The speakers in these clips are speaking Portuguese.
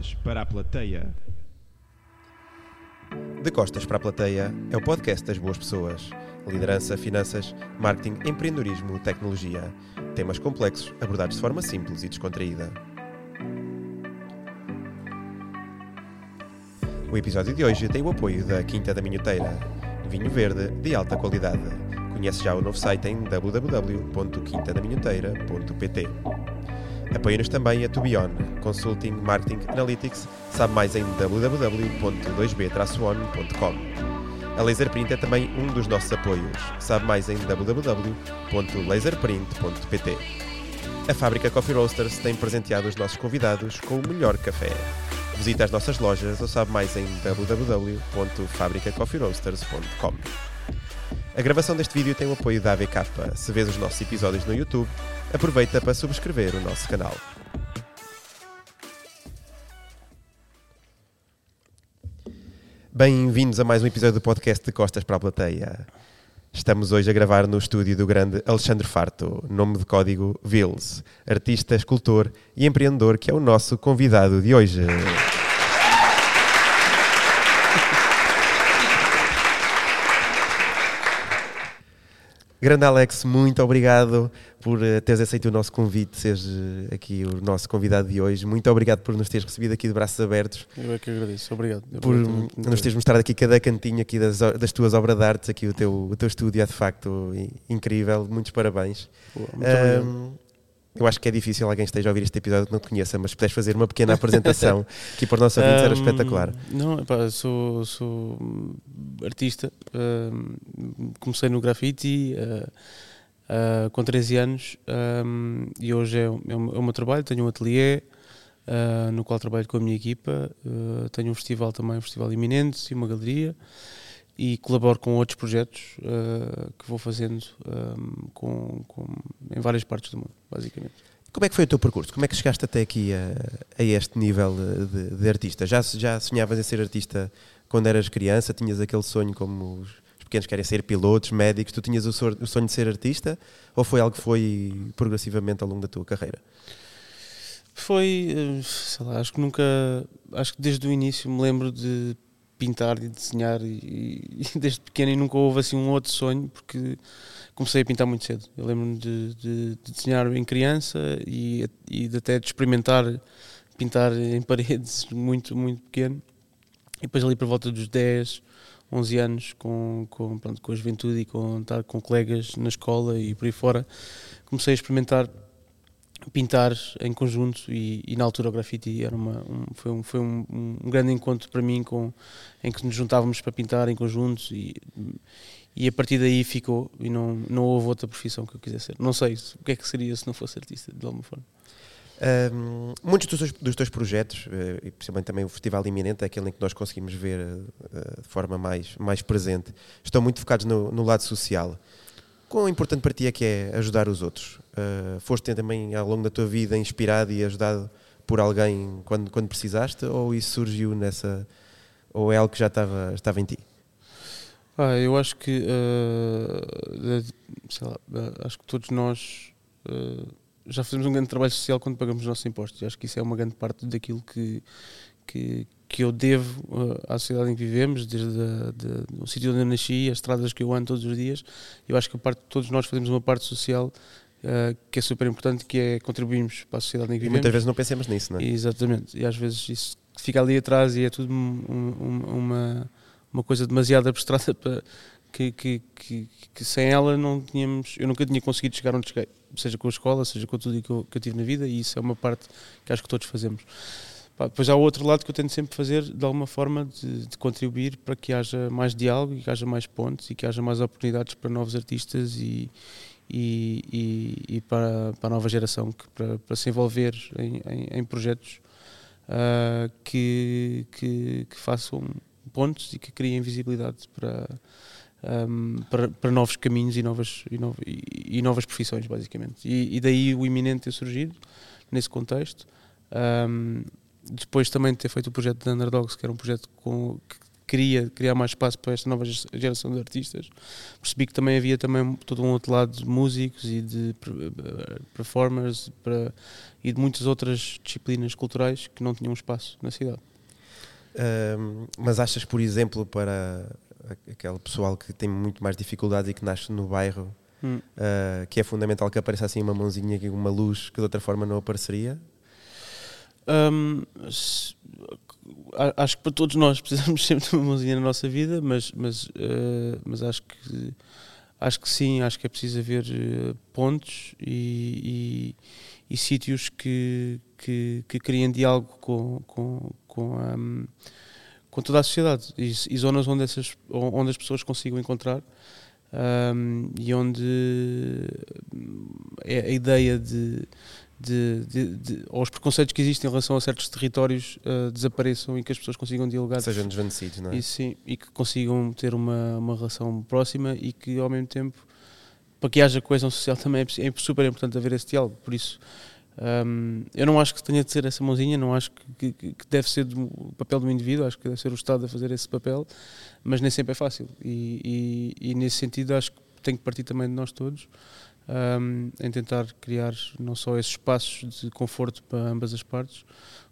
Costas para a plateia. De Costas para a Plateia é o podcast das boas pessoas. Liderança, finanças, marketing, empreendedorismo, tecnologia. Temas complexos abordados de forma simples e descontraída. O episódio de hoje tem o apoio da Quinta da Minhoteira. Vinho verde de alta qualidade. Conhece já o novo site em www.quintadaminhoteira.pt Apoia-nos também a Tubion, Consulting, Marketing, Analytics. Sabe mais em www.2b-on.com. A Laserprint é também um dos nossos apoios. Sabe mais em www.laserprint.pt. A fábrica Coffee Roasters tem presenteado os nossos convidados com o melhor café. Visite as nossas lojas ou sabe mais em www.fabricacoffeeroasters.com. A gravação deste vídeo tem o apoio da AVK. Se vês os nossos episódios no YouTube, aproveita para subscrever o nosso canal. Bem-vindos a mais um episódio do podcast de Costas para a Plateia. Estamos hoje a gravar no estúdio do grande Alexandre Farto, nome de código Vils, artista, escultor e empreendedor que é o nosso convidado de hoje. Grande Alex, muito obrigado por uh, teres aceito o nosso convite, seres uh, aqui o nosso convidado de hoje. Muito obrigado por nos teres recebido aqui de braços abertos. Eu é que agradeço, obrigado. Por Obrigado. nos teres mostrado aqui cada cantinho aqui das, das tuas obras de arte, aqui o teu, o teu estúdio é de facto incrível. Muitos parabéns. Boa, muito obrigado. Eu acho que é difícil alguém esteja a ouvir este episódio que não te conheça, mas puderes fazer uma pequena apresentação aqui para os nossos ouvintes era Ahm, espetacular. Não, epá, sou, sou hum, artista, hum, comecei no grafite ah, ah, com 13 anos hum, e hoje é, o- é o meu- é o meu trabalho, tenho um ateliê ah, no qual trabalho com a minha equipa, tenho um festival também, um festival iminente e uma galeria e colaboro com outros projetos ah, que vou fazendo hum, com, com- em várias partes do mundo, basicamente. Como é que foi o teu percurso? Como é que chegaste até aqui a, a este nível de, de artista? Já, já sonhavas em ser artista quando eras criança? Tinhas aquele sonho como os, os pequenos querem ser pilotos, médicos? Tu tinhas o sonho de ser artista? Ou foi algo que foi progressivamente ao longo da tua carreira? Foi, eh, sei lá, acho que nunca, acho que desde o início me lembro de pintar e desenhar e, e desde pequeno e nunca houve assim um outro sonho porque comecei a pintar muito cedo. Eu lembro-me de, de- de desenhar em criança e, e de até de experimentar pintar em paredes muito, muito pequeno. E depois ali por volta dos 10, 11 anos, com, com, pronto, com a juventude e com estar com colegas na escola e por aí fora, comecei a experimentar pintar em conjunto e, e na altura o grafite era uma, um, foi, um, foi um, um grande encontro para mim com, em que nos juntávamos para pintar em conjunto e, e a partir daí ficou e não, não houve outra profissão que eu quisesse ser. Não sei se- o que é que seria se não fosse artista, de alguma forma. Ahm, muitos dos teus, dos teus projetos, eh, e principalmente também o Festival Iminente, é aquele em que nós conseguimos ver eh, de forma mais, mais presente, estão muito focados no, no lado social. Quão importante para ti é que é ajudar os outros? Uh, foste também ao longo da tua vida inspirado e ajudado por alguém quando, quando precisaste? Ou isso surgiu nessa. Ou é algo que já estava, estava em ti? Ah, eu acho que sei lá, eh, acho que todos nós eh, já fazemos um grande trabalho social quando pagamos os nossos impostos. Acho que isso é uma grande parte daquilo que, que, que eu devo eh, à sociedade em que vivemos, desde a, de- o sítio onde eu nasci, as estradas que eu ando todos os dias. Eu acho que a parte, todos nós fazemos uma parte social eh, que é super importante, que é contribuirmos para a sociedade em que E vivemos. muitas vezes não pensamos nisso, não é? Exatamente, e às vezes isso fica ali atrás e é tudo um- um- uma, uma coisa demasiado abstrata para que, que, que, que sem ela não tínhamos, eu nunca tinha conseguido chegar onde cheguei, seja com a escola, seja com tudo que eu, que eu tive na vida, e isso é uma parte que acho que todos fazemos. Pá, depois há o outro lado que eu tento sempre fazer de alguma forma de, de contribuir para que haja mais diálogo e que haja mais pontes e que haja mais oportunidades para novos artistas e, e, e, e para, para a nova geração que, para, para se envolver em, em, em projetos ah, que, que, que façam pontos e que criem visibilidade para, ahm, para, para novos caminhos e novas, e, e- e novas profissões, basicamente. E, e daí o iminente ter surgido nesse contexto. Ahm, depois também de ter feito o projeto da Underdogs, que era um projeto com, que, queria criar mais espaço para esta nova geração de artistas, percebi que também havia também todo um outro lado de músicos e de performers para, e de muitas outras disciplinas culturais que não tinham espaço na cidade. Um, mas achas, por exemplo, para aquele pessoal que tem muito mais dificuldades e que nasce no bairro, hum. uh, que é fundamental que apareça assim uma mãozinha, uma luz que de outra forma não apareceria? Acho que para todos nós precisamos sempre de uma mãozinha na nossa vida, mas, mas, uh, mas acho que acho que sim, acho que é preciso haver uh, pontos e, e, e sítios que, que, que criem diálogo com, com, com, um, com toda a sociedade e, e, zonas onde, essas, onde as pessoas consigam encontrar um, e onde é a ideia de de, de, de, ou os preconceitos que existem em relação a certos territórios uh, desapareçam e que as pessoas consigam dialogar. Sejam desvanecidos, não é? E, sim, e que consigam ter uma, uma relação próxima e que ao mesmo tempo, para que haja coesão social também é, é super importante haver esse diálogo. Por isso, um, eu não acho que tenha de ser essa mãozinha, não acho que, que, que, deve ser o papel do indivíduo, acho que deve ser o Estado a fazer esse papel, mas nem sempre é fácil. E, e, e nesse sentido, acho que tem que partir também de nós todos um, em tentar criar não só esses espaços de conforto para ambas as partes,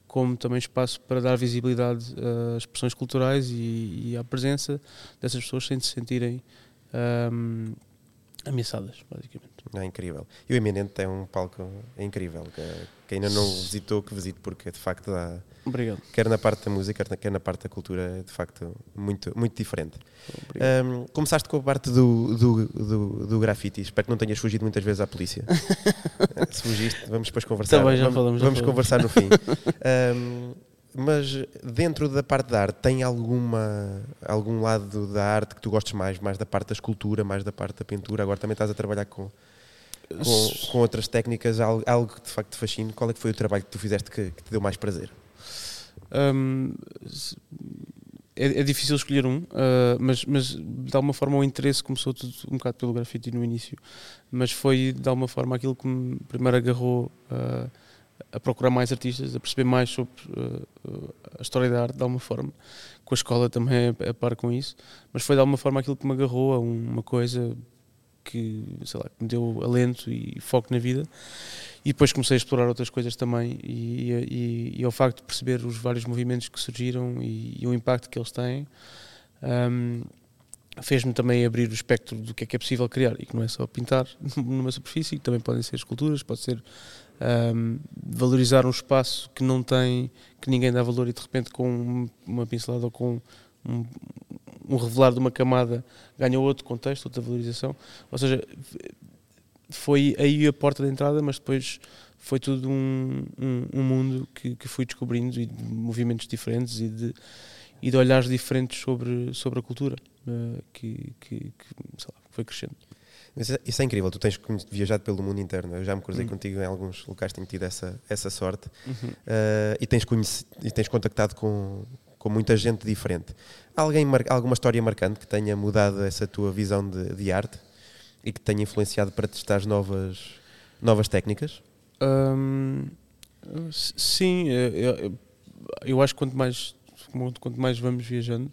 como também espaço para dar visibilidade às expressões culturais e, e à presença dessas pessoas sem se sentirem um, ameaçadas, basicamente. É incrível. E o Eminente é um palco incrível. Que, que ainda não visitou, que visite, porque de facto dá. Obrigado. Quer na parte da música, quer na parte da cultura, é de facto muito, muito diferente. Um, começaste com a parte do, do, do, do grafite. Espero que não tenhas fugido muitas vezes à polícia. Se fugiste, vamos depois conversar. Também já vamos, falamos, já vamos conversar no fim. Um, mas dentro da parte da arte, tem alguma, algum lado da arte que tu gostes mais? Mais da parte da escultura, mais da parte da pintura? Agora também estás a trabalhar com, com, com outras técnicas, algo, algo, que de facto te fascina. Qual é que foi o trabalho que tu fizeste que, que te deu mais prazer? Um, é, é, difícil escolher um, uh, mas, mas de alguma forma o interesse começou tudo um bocado pelo grafite no início, mas foi de alguma forma aquilo que me primeiro agarrou. Uh, a procurar mais artistas, a perceber mais sobre uh, a história da arte de alguma forma. Com a escola também é a par com isso, mas foi de alguma forma aquilo que me agarrou a uma coisa que, sei lá, que me deu alento e foco na vida. E depois comecei a explorar outras coisas também e, e, e ao facto de perceber os vários movimentos que surgiram e, e o impacto que eles têm, um, fez-me também abrir o espectro do que é que é possível criar e que não é só pintar numa superfície, também podem ser esculturas, pode ser um, valorizar um espaço que não tem, que ninguém dá valor e de repente com uma pincelada ou com um, um revelar de uma camada ganha outro contexto, outra valorização. Ou seja, foi aí a porta de entrada, mas depois foi tudo um, um, um mundo que, que fui descobrindo e de movimentos diferentes e de, e de olhares diferentes sobre, sobre a cultura uh, que, que, que lá, foi crescendo. Isso é, isso é, incrível, tu tens viajado pelo mundo interno. Eu já me cruzei uhum. contigo em alguns locais, tenho tido essa, essa sorte. Uhum. Uh, e, tens e tens contactado com, com muita gente diferente. Alguém alguma história marcante que tenha mudado essa tua visão de, de arte e que tenha influenciado para testar novas, novas técnicas? Um, sim, eu, eu, acho que quanto mais, quanto mais vamos viajando,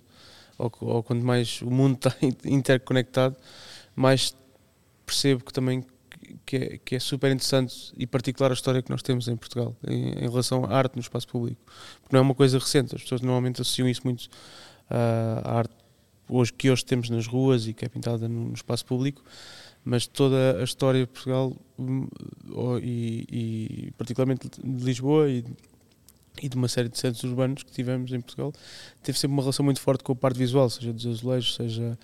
ou, ou quanto mais o mundo está interconectado, mais percebo que também que é, que é, super interessante e particular a história que nós temos em Portugal em, em, relação à arte no espaço público. Porque não é uma coisa recente, as pessoas normalmente associam isso muito uh, à arte hoje, que hoje temos nas ruas e que é pintada no, no espaço público, mas toda a história de Portugal um, e, e, particularmente de Lisboa e, e, de uma série de centros urbanos que tivemos em Portugal, teve sempre uma relação muito forte com a parte visual, seja dos azulejos, seja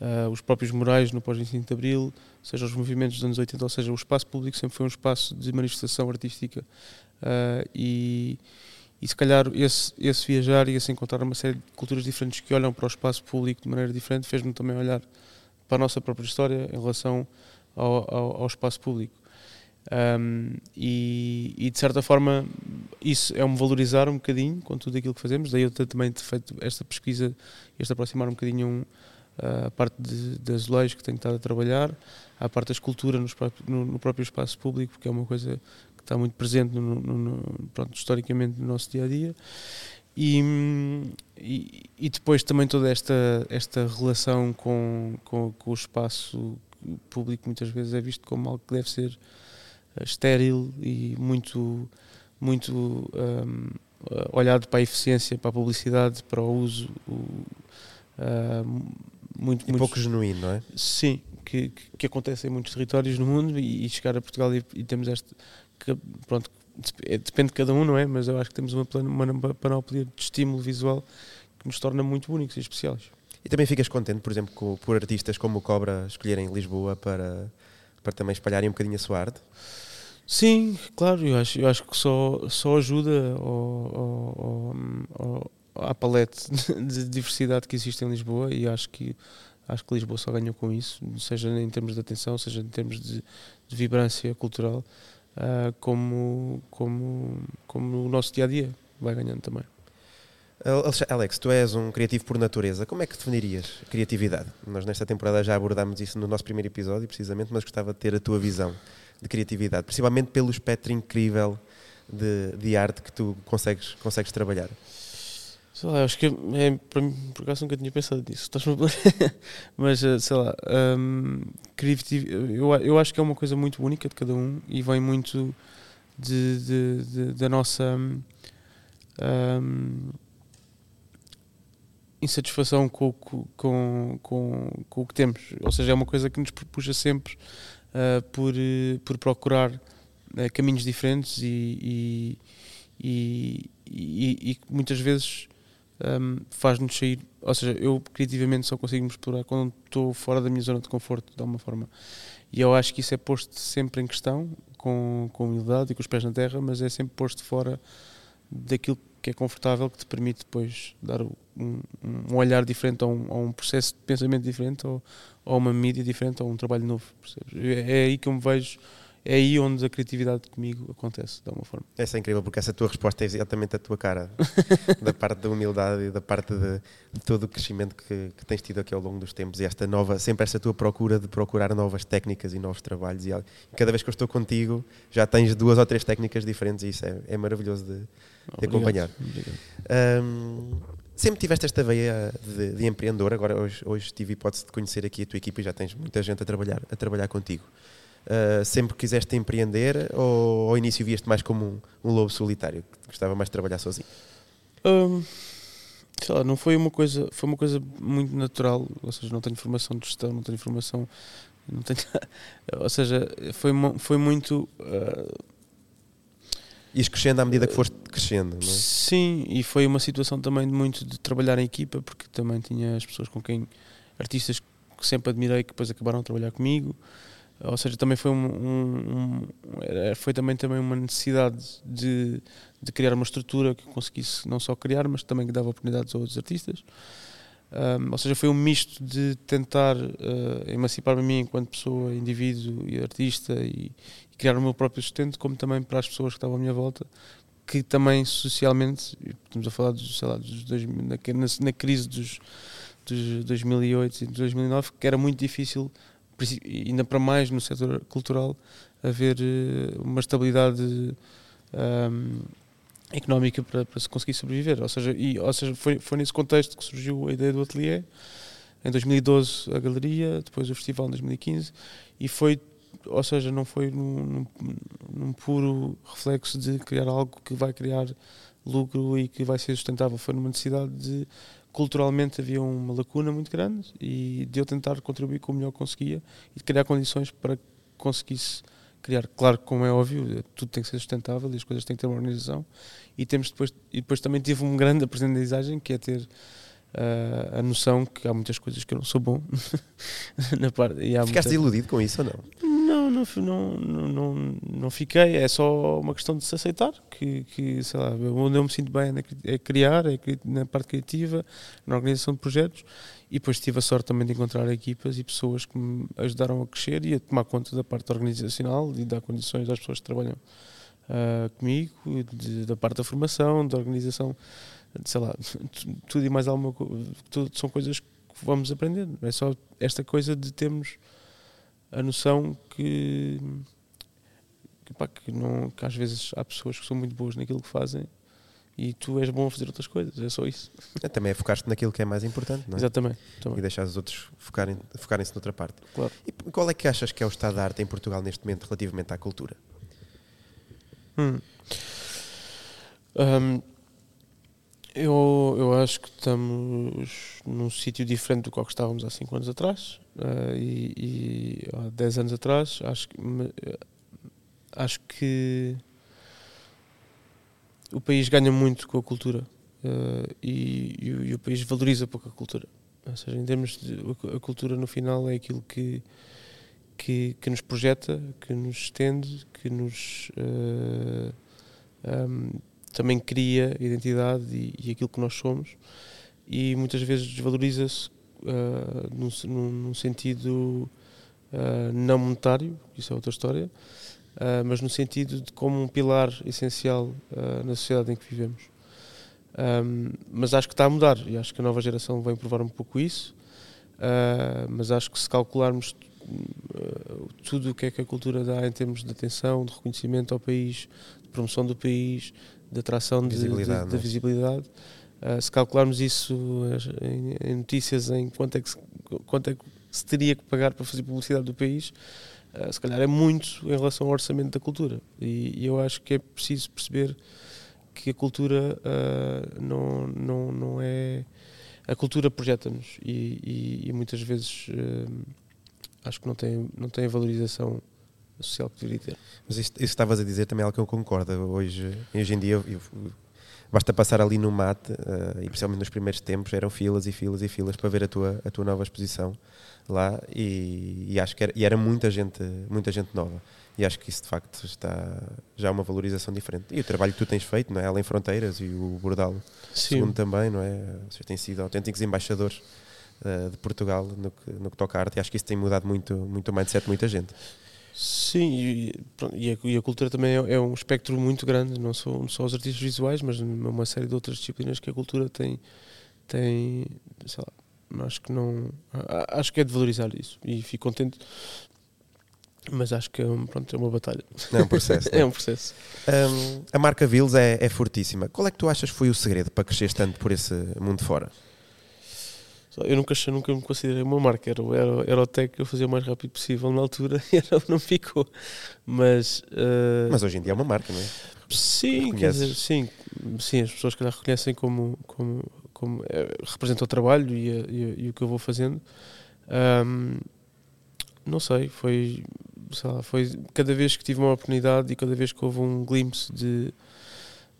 uh, os próprios morais no pós-25 de Abril, seja os movimentos dos anos 80, ou seja, o espaço público sempre foi um espaço de manifestação artística uh, e, e se calhar esse, esse viajar e esse encontrar uma série de culturas diferentes que olham para o espaço público de maneira diferente fez-me também olhar para a nossa própria história em relação ao, ao, ao espaço público. Um, e, e, de certa forma isso é um valorizar um bocadinho com tudo aquilo que fazemos, daí eu também ter feito esta pesquisa, este aproximar um bocadinho um, a parte de, de azulejos que tenho estado a trabalhar, a parte da escultura no, no, próprio espaço público, que é uma coisa que está muito presente no, no, pronto, historicamente no nosso dia a dia. E, e, e, depois também toda esta, esta relação com, com, com, o espaço público muitas vezes é visto como algo que deve ser eh, estéril e muito, muito um, olhado para a eficiência, para a publicidade, para o uso. Uh, muito, e pouco genuíno, não é? Sim, que, que, que, acontece em muitos territórios no mundo e, e chegar a Portugal e, e temos este. Que, pronto, é, depende de cada um, não é? Mas eu acho que temos uma, uma panóplia de estímulo visual que nos torna muito únicos e especiais. E também ficas contente, por exemplo, com, por artistas como o Cobra escolherem Lisboa para, para também espalharem um bocadinho a sua arte? Sim, claro, eu acho, eu acho que só, só ajuda ao, ao, ao, à palete de diversidade que existe em Lisboa e acho que acho que Lisboa só ganhou com isso, seja em termos de atenção, seja em termos de, de vibrância cultural, uh, como, como, como o nosso dia a dia vai ganhando também. Alex, tu és um criativo por natureza. Como é que definirias criatividade? Nós nesta temporada já abordámos isso no nosso primeiro episódio, precisamente, mas gostava de ter a tua visão de criatividade, principalmente pelo espectro incrível de, de arte que tu consegues, consegues trabalhar. Sei lá, acho que é, para mim, por acaso nunca tinha pensado nisso, mas eh, sei lá, um, eu, eu acho que é uma coisa muito única de cada um e vem muito de, de, de da nossa um, insatisfação com, com, com, com, o que temos, ou seja, é uma coisa que nos puxa sempre uh, por, por procurar uh, caminhos diferentes e, e, e, e muitas vezes um, faz-nos sair. Ou seja, eu criativamente só consigo me explorar quando estou fora da minha zona de conforto, de alguma forma. E eu acho que isso é posto sempre em questão, com, com humildade e com os pés na terra, mas é sempre posto fora daquilo que é confortável, que te permite depois dar um, um olhar diferente a um, a um, processo de pensamento diferente, ou, ou uma mídia diferente, ou um trabalho novo. Percebes? É, é aí que eu me vejo é aí onde a criatividade comigo acontece, de alguma forma. Essa é incrível, porque essa tua resposta é exatamente a tua cara, da parte da humildade e da parte de, de todo o crescimento que, que, tens tido aqui ao longo dos tempos e esta nova, sempre essa tua procura de procurar novas técnicas e novos trabalhos. E cada vez que eu estou contigo, já tens duas ou três técnicas diferentes e isso é, é maravilhoso de, de acompanhar. Um, sempre tiveste esta veia de, de, empreendedor, agora hoje, hoje tive hipótese de conhecer aqui a tua equipa e já tens muita gente a trabalhar, a trabalhar contigo. Uh, sempre quiseste empreender ou ao início vieste mais como um, um lobo solitário, que gostava mais de trabalhar sozinho? Um, sei lá, não foi uma coisa, foi uma coisa muito natural, ou seja, não tenho formação de gestão, não tenho formação, não tenho, ou seja, foi, foi muito uh, Ias crescendo à medida que foste crescendo, não é? Sim, e foi uma situação também de muito de trabalhar em equipa, porque também tinha as pessoas com quem, artistas que sempre admirei, que depois acabaram a trabalhar comigo, ou seja, também foi, um, um, um, foi também, também uma necessidade de, de criar uma estrutura que conseguisse não só criar, mas também que dava oportunidades a outros artistas. Um, ou seja, foi um misto de tentar uh, emancipar-me a mim enquanto pessoa, indivíduo e artista e, e, criar o meu próprio sustento, como também para as pessoas que estavam à minha volta, que também socialmente, estamos a falar dos, sei lá, dos dois, na, na, na crise dos, dos 2008 e 2009, que era muito difícil ainda para mais no setor cultural, haver eh, uma estabilidade um, económica para, para, se conseguir sobreviver. Ou seja, e, ou seja foi, foi nesse contexto que surgiu a ideia do ateliê. Em 2012 a galeria, depois o festival em 2015 e foi, ou seja, não foi num, num, num puro reflexo de criar algo que vai criar lucro e que vai ser sustentável, foi numa necessidade de culturalmente havia uma lacuna muito grande e de eu tentar contribuir com o melhor que conseguia e de criar condições para que conseguisse criar, claro como é óbvio, tudo tem que ser sustentável e as coisas têm que ter uma organização e temos depois e depois também tive um grande aprendizagem que é ter uh, a noção que há muitas coisas que eu não sou bom na parte, Ficaste muita... iludido com isso ou não? Não, não, não, não, fiquei. É só uma questão de se aceitar. Que, que sei lá, onde eu me sinto bem é criar, é na parte criativa, na organização de projetos. E depois tive a sorte também de encontrar equipas e pessoas que me ajudaram a crescer e a tomar conta da parte organizacional e dar condições às pessoas que trabalham uh, comigo, de, da parte da formação, da organização, sei lá, tudo e mais alguma coisa. São coisas que vamos aprendendo. É só esta coisa de termos a noção que, que, pá, que, não, que às vezes há pessoas que são muito boas naquilo que fazem e tu és bom a fazer outras coisas, é só isso. É, também é focar-te naquilo que é mais importante, não é? Exatamente. E também. deixar os outros focarem- focarem-se noutra parte. Claro. E qual é que achas que é o estado da arte em Portugal neste momento relativamente à cultura? Hum. Hum, eu, eu acho que estamos num sítio diferente do que estávamos há 5 anos atrás eh, e, e há 10 anos atrás. Acho que, eh, acho que o país ganha muito com a cultura eh, e, e e o país valoriza pouco a cultura. Ou seja, em termos de a cultura no final é aquilo que, que, que nos projeta, que nos estende, que nos eh, um, também cria identidade e, e aquilo que nós somos e muitas vezes desvaloriza-se uh, num, num- sentido uh, não monetário, isso é outra história, uh, mas no sentido de como um pilar essencial na sociedade em que vivemos. Um, mas acho que está a mudar e acho que a nova geração vem provar um pouco isso. Mas acho que se calcularmos tudo o que é que a cultura dá em termos de atenção, de reconhecimento ao país, de promoção do país, de atração de- de- Visibilidade, da não é? visibilidade, uh, se calcularmos isso em, em notícias em quanto é, que se, quanto é que se teria que pagar para fazer publicidade do país, uh, se calhar é muito em relação ao orçamento da cultura. E, e eu acho que é preciso perceber que a cultura uh, não, não, não é. A cultura projeta-nos e, e- e muitas vezes acho que não tem, não tem a valorização social que deveria ter. Mas isto, isso que estavas a dizer também é algo que eu concordo. Hoje, hoje em dia, eu- eu- basta passar ali no mate, eh, e principalmente nos primeiros tempos, eram filas e filas e filas para ver a tua, a tua nova exposição lá, e, e acho que era, e era muita gente, muita gente nova. E acho que isso de facto está já é uma valorização diferente. E o trabalho que tu tens feito, não é? Além Fronteiras e o Bordal segundo também, não é? Vocês têm sido autênticos embaixadores eh, de Portugal no que, no que toca à arte e acho que isso tem mudado muito, muito o mindset de muita gente. Sim, e, pronto, e a, e a cultura também é, é um espectro muito grande, não só, não só os artistas visuais, mas uma série de outras disciplinas que a cultura tem, tem sei lá, acho que não, acho que é de valorizar isso e fico contente, mas acho que é, um, pronto, é uma batalha, é um processo. é? é um processo. Hum, a marca Vils é, é fortíssima. Qual é que tu achas foi o segredo para crescer tanto por esse mundo fora? Eu nunca, achei- nunca me considerei uma marca, era, era, era o tech que eu fazia o mais rápido possível na altura e era, não ficou, mas... eh, Mas hoje em dia é uma marca, não é? Sim, quer dizer, sim, sim, as pessoas que calhar reconhecem como, como, como eh, representa o trabalho e, e e o que eu vou fazendo. Ahm, não sei, foi, sei lá, foi cada vez que tive uma oportunidade e cada vez que houve um glimpse de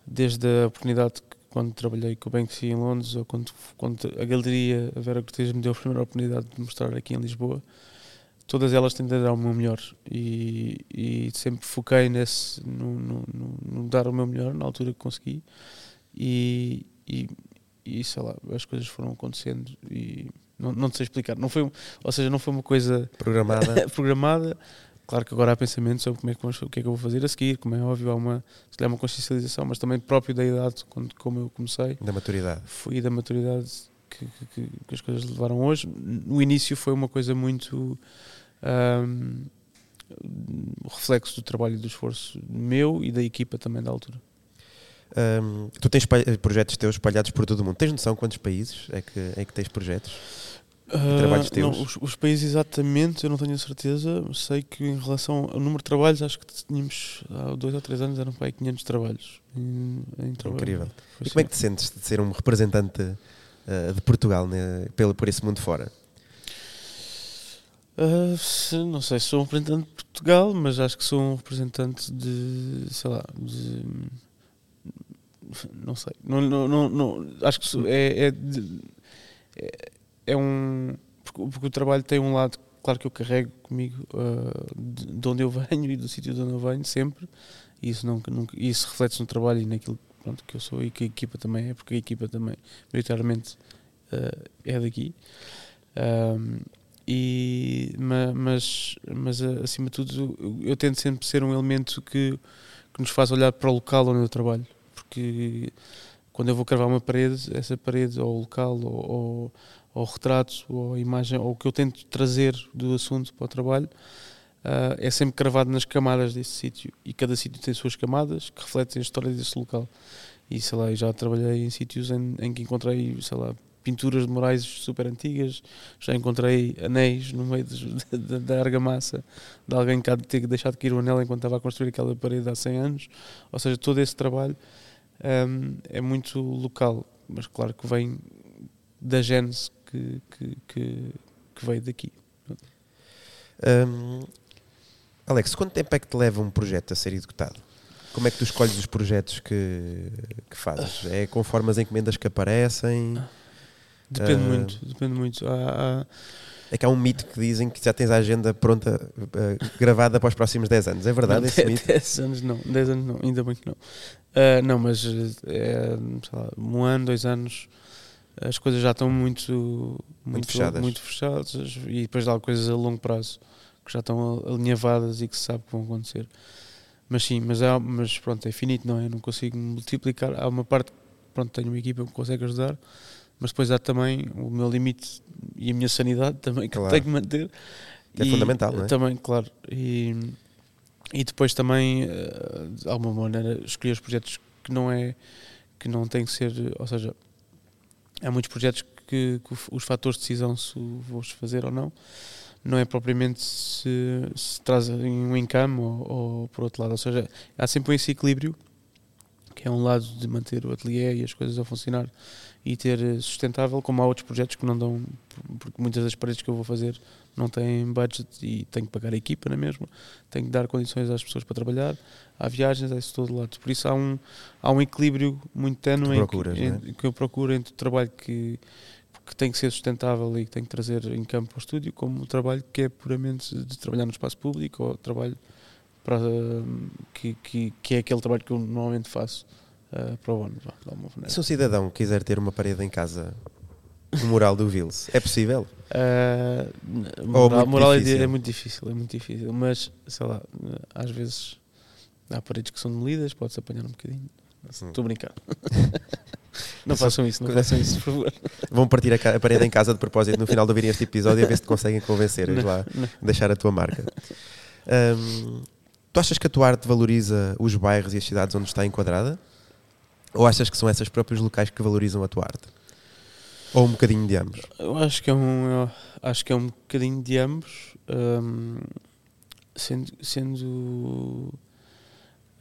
desde a oportunidade quando trabalhei com o Banksy em Londres ou quando, quando a galeria a Vera Cortez me deu a primeira oportunidade de mostrar aqui em Lisboa todas elas tendem a dar o meu melhor e, e sempre foquei nesse no, no- no- no dar o meu melhor na altura que consegui e, e, e sei lá, as coisas foram acontecendo e não, não sei explicar, não foi, ou seja, não foi uma coisa Programada. programada. Claro que agora há pensamentos sobre como é que, o que é que eu vou fazer a seguir, como é óbvio, há uma, se calhar uma consciencialização, mas também próprio da idade, quando, como eu comecei, da maturidade. foi da maturidade que, que- que- as coisas levaram hoje. No início foi uma coisa muito ahm, reflexo do trabalho e do esforço meu e da equipa também da altura. Hum, tu tens projetos teus espalhados por todo o mundo. Tens noção quantos países é que, é que tens projetos? Trabalhos Ah, não, teus? os, os países exatamente, eu não tenho a certeza. Sei que em relação ao número de trabalhos, acho que tínhamos há dois ou três anos eram para aí 500 trabalhos. Em, em trabalho. Incrível. Foi E como é que assim. te sentes de ser um representante uh, de Portugal né, pelo, por esse mundo fora? Ah, se- não sei se sou um representante de Portugal, mas acho que sou um representante de, sei lá, de, não sei, não, não, não, não- acho que sou- é, é, de- é, é um, porque, porque o trabalho tem um lado, claro que eu carrego comigo ah, de, de onde eu venho e do sítio de onde eu venho sempre, e isso, não, isso reflete-se no trabalho e naquilo pronto, que eu sou e que a equipa também é, porque a equipa também, maioritariamente, ah, é daqui. Ahm, e, ma- mas, mas a- acima de tudo eu- eu tento sempre ser um elemento que, que nos faz olhar para o local onde eu trabalho porque quando eu vou cravar uma parede essa parede ou o local ou, ou, ou o retrato ou imagem ou o que eu tento trazer do assunto para o trabalho ah, é sempre cravado nas camadas desse sítio. E cada sítio tem suas camadas que refletem a história desse local. E sei lá, já trabalhei em sítios em, em que encontrei, sei lá, pinturas de morais super antigas, já encontrei anéis no meio da argamassa de alguém que há de ter deixado de cair o anel enquanto estava a construir aquela parede há 100 anos. Ou seja, todo esse trabalho um, é muito local, mas claro que vem da gênese que, que, que, que veio daqui. Um, Alex, quanto tempo é que te leva um projeto a ser executado? Como é que tu escolhes os projetos que, que fazes? É conforme as encomendas que aparecem? Depende uh, muito, depende muito. Há, há... É que há um mito que dizem que já tens a agenda pronta, uh, gravada para os próximos 10 anos. É verdade não, esse mito? 10 anos não, 10 anos não, ainda bem que não. Uh, não, mas é, lá, um ano, dois anos, as coisas já estão muito, muito, muito, fechadas. muito fechadas e depois há coisas a longo prazo que já estão alinhavadas e que se sabe que vão acontecer. Mas sim, mas, há, mas pronto, é finito, não é? Eu não consigo multiplicar. Há uma parte, pronto, tenho uma equipa que me consegue ajudar, mas depois há também o meu limite e a minha sanidade também que claro. tenho que manter. Que é fundamental, não é? Também, claro. E, e depois também, eh, de alguma maneira, escolher os projetos que não é que não tem que ser, ou seja, há muitos projetos que, que os fatores de decisão se vou fazer ou não não é propriamente se, se trazem um income ou, ou, por outro lado. Ou seja, há sempre esse equilíbrio, que é um lado de manter o ateliê e as coisas a funcionar e ter sustentável, como há outros projetos que não dão, porque muitas das paredes que eu vou fazer não têm budget e tenho que pagar a equipa na é mesma, tenho que dar condições às pessoas para trabalhar, há viagens, há isso todo lado. Por isso há um, há um equilíbrio muito ténue que, é? que eu procuro entre o trabalho que que tem que ser sustentável e que tem que trazer em campo ao estúdio, como o trabalho que é puramente de trabalhar no espaço público ou trabalho para, que, que, que é aquele trabalho que eu normalmente faço uh, para o ONU. Se um cidadão quiser ter uma parede em casa, um mural do Vils, é possível? Uh, moral, moral é, é, muito difícil, é muito difícil, mas sei lá, às vezes há paredes que são demolidas, pode-se apanhar um bocadinho. Estou a brincar. Não façam isso, não façam isso, por favor. Vão partir a, parede em casa de propósito no final de ouvirem este episódio a ver se te conseguem convencer não, lá, não. deixar a tua marca. Um, tu achas que a tua arte valoriza os bairros e as cidades onde está enquadrada? Ou achas que são esses próprios locais que valorizam a tua arte? Ou um bocadinho de ambos? Eu acho que é um, acho que é um bocadinho de ambos, um, sendo, sendo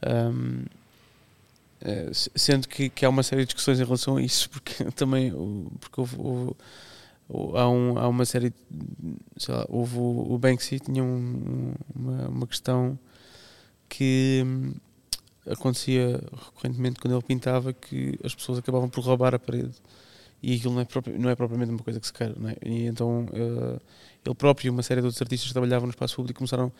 um, eh, sendo que, que, há uma série de discussões em relação a isso, porque também porque houve, houve, há, um, há uma série, sei lá, houve o, o Banksy tinha um, uma, uma questão que hum, acontecia recorrentemente quando ele pintava que as pessoas acabavam por roubar a parede e aquilo não é, não é propriamente uma coisa que se quer, é? E então uh, ele próprio e uma série de outros artistas que trabalhavam no espaço público começaram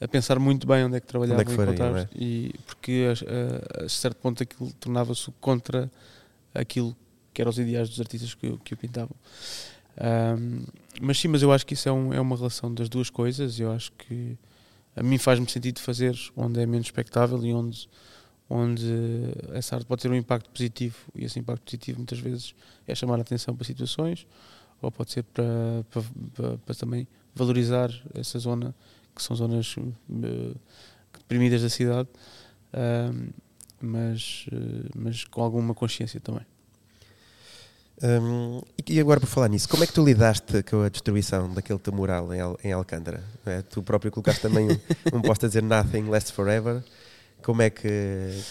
a pensar muito bem onde é que trabalhavam onde é que faria, é? e porque a, a, a, certo ponto aquilo tornava-se contra aquilo que eram os ideais dos artistas que, que o pintavam. Um, mas sim, mas eu acho que isso é, um, é uma relação das duas coisas. Eu acho que a mim faz-me sentido fazer onde é menos expectável e onde, onde essa arte pode ter um impacto positivo. E esse impacto positivo muitas vezes é chamar a atenção para situações ou pode ser para, para, para, para também valorizar essa zona que são zonas uh, deprimidas da cidade, uh, mas, uh, mas com alguma consciência também. Um, e agora por falar nisso, como é que tu lidaste com a destruição daquele teu mural em, Al em Alcântara? É? Tu próprio colocaste também um, um posto a dizer Nothing Lasts Forever. Como é, que,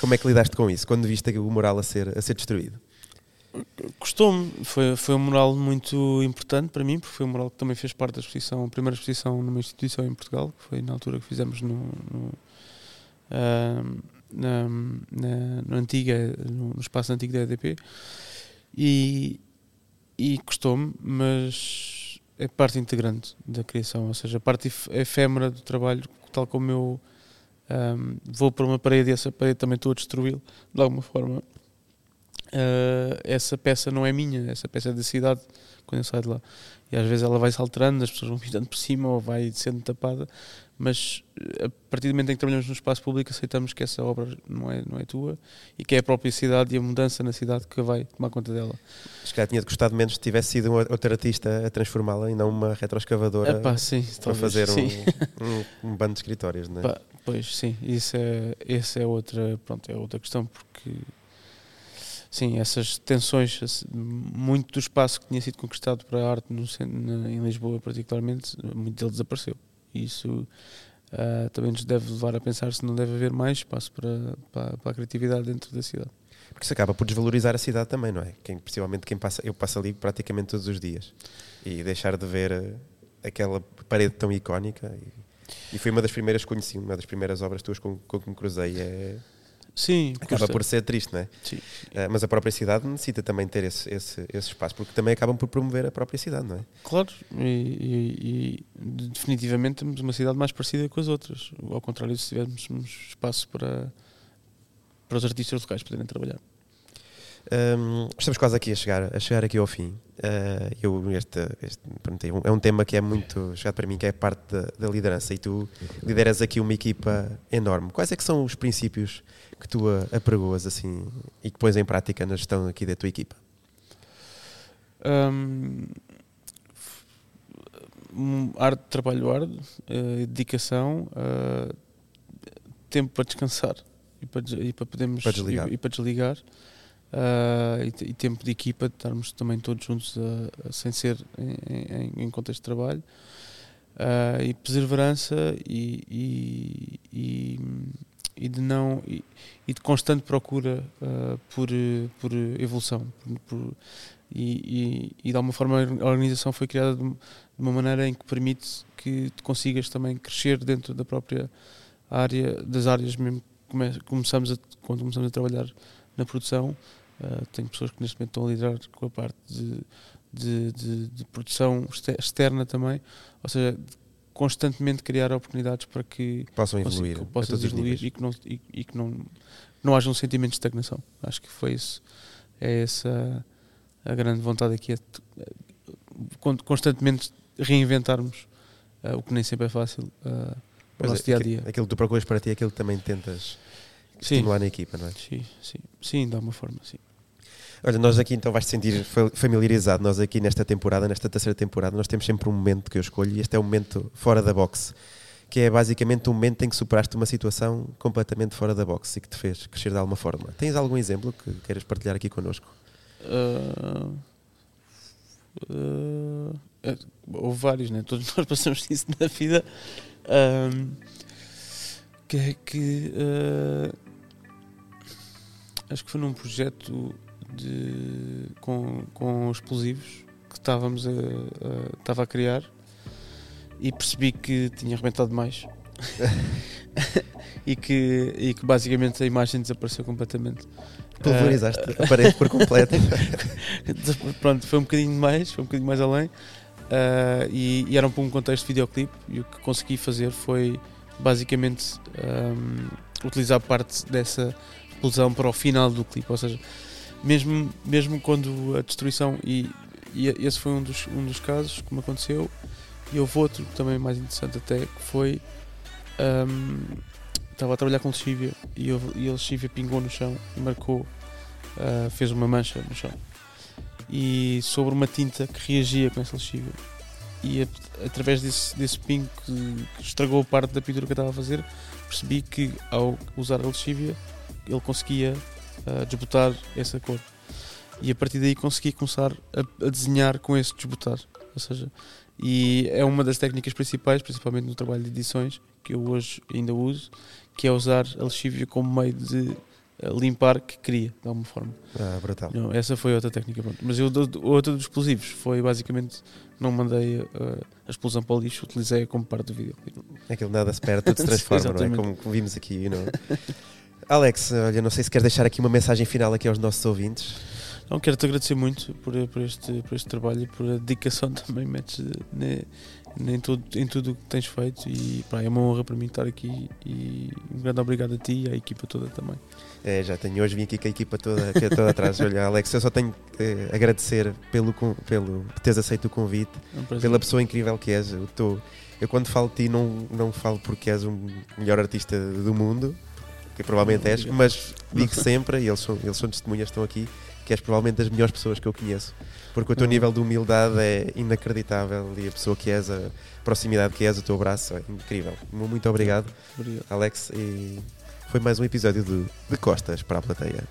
como é que lidaste com isso, quando viste o mural a ser, a ser destruído? Custou-me, foi, foi um mural muito importante para mim, porque foi um mural que também fez parte da exposição, a primeira exposição numa instituição em Portugal, que foi na altura que fizemos no, no, uh, na, na, no, antiga, no, no, espaço antigo da EDP. E, e custou-me, mas é parte integrante da criação, ou seja, a parte efêmera do trabalho, tal como eu um, vou para uma parede e essa parede também estou a destruí-la de alguma forma uh, essa peça não é minha, essa peça é da cidade, quando eu saio de lá. E às vezes ela vai se alterando, as pessoas vão pintando por cima ou vai sendo tapada, mas eh, a partir do momento em que trabalhamos no espaço público aceitamos que essa obra não é, não é tua e que é a própria cidade e a mudança na cidade que vai tomar conta dela. Acho que tinha gostado menos se tivesse sido um outro artista a transformá-la e não uma retroescavadora Epá, sim, para fazer sim. Um, um, um, bando de escritórios, não é? pois sim, isso é, essa é outra, pronto, é outra questão porque sim, essas tensões, muito do espaço que tinha sido conquistado para a arte no, na- em Lisboa, particularmente, muito dele desapareceu. Isso ah, também nos deve levar a pensar se não deve haver mais espaço para, para, para a criatividade dentro da cidade. Porque isso acaba por desvalorizar a cidade também, não é? Quem, principalmente quem passa, eu passo ali praticamente todos os dias e deixar de ver eh, aquela parede tão icónica. E, e foi uma das primeiras que conheci, uma das primeiras obras tuas com, com que me cruzei. É, Sim, acaba por ser triste, não é? Sim. Eh, mas a própria cidade necessita também ter esse, esse, esse espaço, porque também acabam por promover a própria cidade, não é? Claro, e, e- e definitivamente temos uma cidade mais parecida com as outras. Ao contrário, se tivermos espaço para, para os artistas locais poderem trabalhar. Hum, estamos quase aqui a chegar, a chegar aqui ao fim. Uh, eu, este, este, pronto, é um- é um tema que é muito chegado para mim, que é parte da, da liderança, e tu lideras aqui uma equipa enorme. Quais é que são os princípios que tu apregoas assim e que pões em prática na gestão aqui da tua equipa? Um arte, trabalho árduo, eh, dedicação, eh, tempo para descansar e para, e para podermos Para desligar. E, e para desligar. Eh, e, e tempo de equipa, de estarmos também todos juntos a- a- sem ser em, em- em contexto de trabalho. Eh, e perseverança e, e, e, de não e, de constante procura eh, por, por evolução por- por- e, de alguma forma a organização foi criada de, uma maneira em que permite que tu consigas também crescer dentro da própria área, das áreas mesmo come- começamos a, quando começamos a trabalhar na produção. Uh, tenho pessoas que neste momento estão a liderar com a parte de, de, de- de produção exter- externa também, ou seja, constantemente criar oportunidades para que Possam evoluir que possas os evoluir e que, não, e, e que não, não haja um sentimento de estagnação. Acho que foi isso, é essa a grande vontade aqui, é con- constantemente reinventarmos uh, o que nem sempre é fácil uh, o nosso é, dia a dia. Aquilo que tu procuras para ti é aquilo que também tentas Sim. estimular na equipa, não é? Sim, sim, sim, de alguma forma, sim. Olha, nós aqui então vais te sentir fa- familiarizado. Nós aqui nesta temporada, nesta terceira temporada, nós temos sempre um momento que eu escolho e este é o momento fora da boxe, que é basicamente um momento em que superaste uma situação completamente fora da boxe e que te fez crescer de alguma forma. Tens algum exemplo que queiras partilhar aqui connosco? Uh, uh, houve vários, né? todos nós passamos isso na vida. Um, que é que uh, acho que foi num projeto de, com, com explosivos que estávamos a, a- estava a criar e percebi que tinha arrebentado mais e, que, e que basicamente a imagem desapareceu completamente. Pulverizaste a parede por completo. Pronto, foi um bocadinho mais, foi um bocadinho mais além. ah, e, e era um, um contexto de videoclipe. E o que consegui fazer foi basicamente ahm, utilizar parte dessa explosão para o final do clipe. Ou seja, mesmo, mesmo quando a destruição, e, e esse foi um dos, um dos casos que me aconteceu. E houve outro também mais interessante, até que foi. ahm, estava a trabalhar com lexívia e, e a lexívia pingou no chão e marcou, ah, fez uma mancha no chão e sobre uma tinta que reagia com essa lexívia. E a- através desse, desse pingo que, que estragou parte da pintura que eu estava a fazer, percebi que ao usar a lexívia ele conseguia ah, desbotar essa cor. E a partir daí consegui começar a, a desenhar com esse desbotar. Ou seja, e é uma das técnicas principais, principalmente no trabalho de edições, que eu hoje ainda uso, que é usar a lexívia como meio de ah, limpar que cria, de alguma forma. Ah, brutal. Não, essa foi outra técnica. pronto. Mas eu, outra dos explosivos foi basicamente não mandei uh, a explosão para o lixo, utilizei-a como parte do vídeo. Aquilo nada se perde, tudo se transforma, não é? Como, como vimos aqui. Não? Alex, olha, não sei se queres deixar aqui uma mensagem final aqui aos nossos ouvintes. Então quero-te agradecer muito por, por, este, por este trabalho e por a dedicação também metes ne, ne- em, tudo, em tudo o que tens feito e pá, é uma honra para mim estar aqui e um grande obrigado a ti e à equipa toda também. É, já tenho hoje vim aqui com a equipa toda, é toda atrás. Olha, Alex, eu só tenho que agradecer pelo, pelo por teres aceito o convite, É um pela pessoa incrível que és. Eu, tô, eu quando falo de ti não, não falo porque és o melhor artista do mundo, que provavelmente és, mas digo sempre, e eles são, eles são testemunhas, estão aqui, que és provavelmente das melhores pessoas que eu conheço. Porque o teu Uhum. nível de humildade é inacreditável e a pessoa que és, a proximidade que és, o teu braço é incrível. Muito obrigado. Obrigado. Alex, e foi mais um episódio do, de Costas para a Plateia.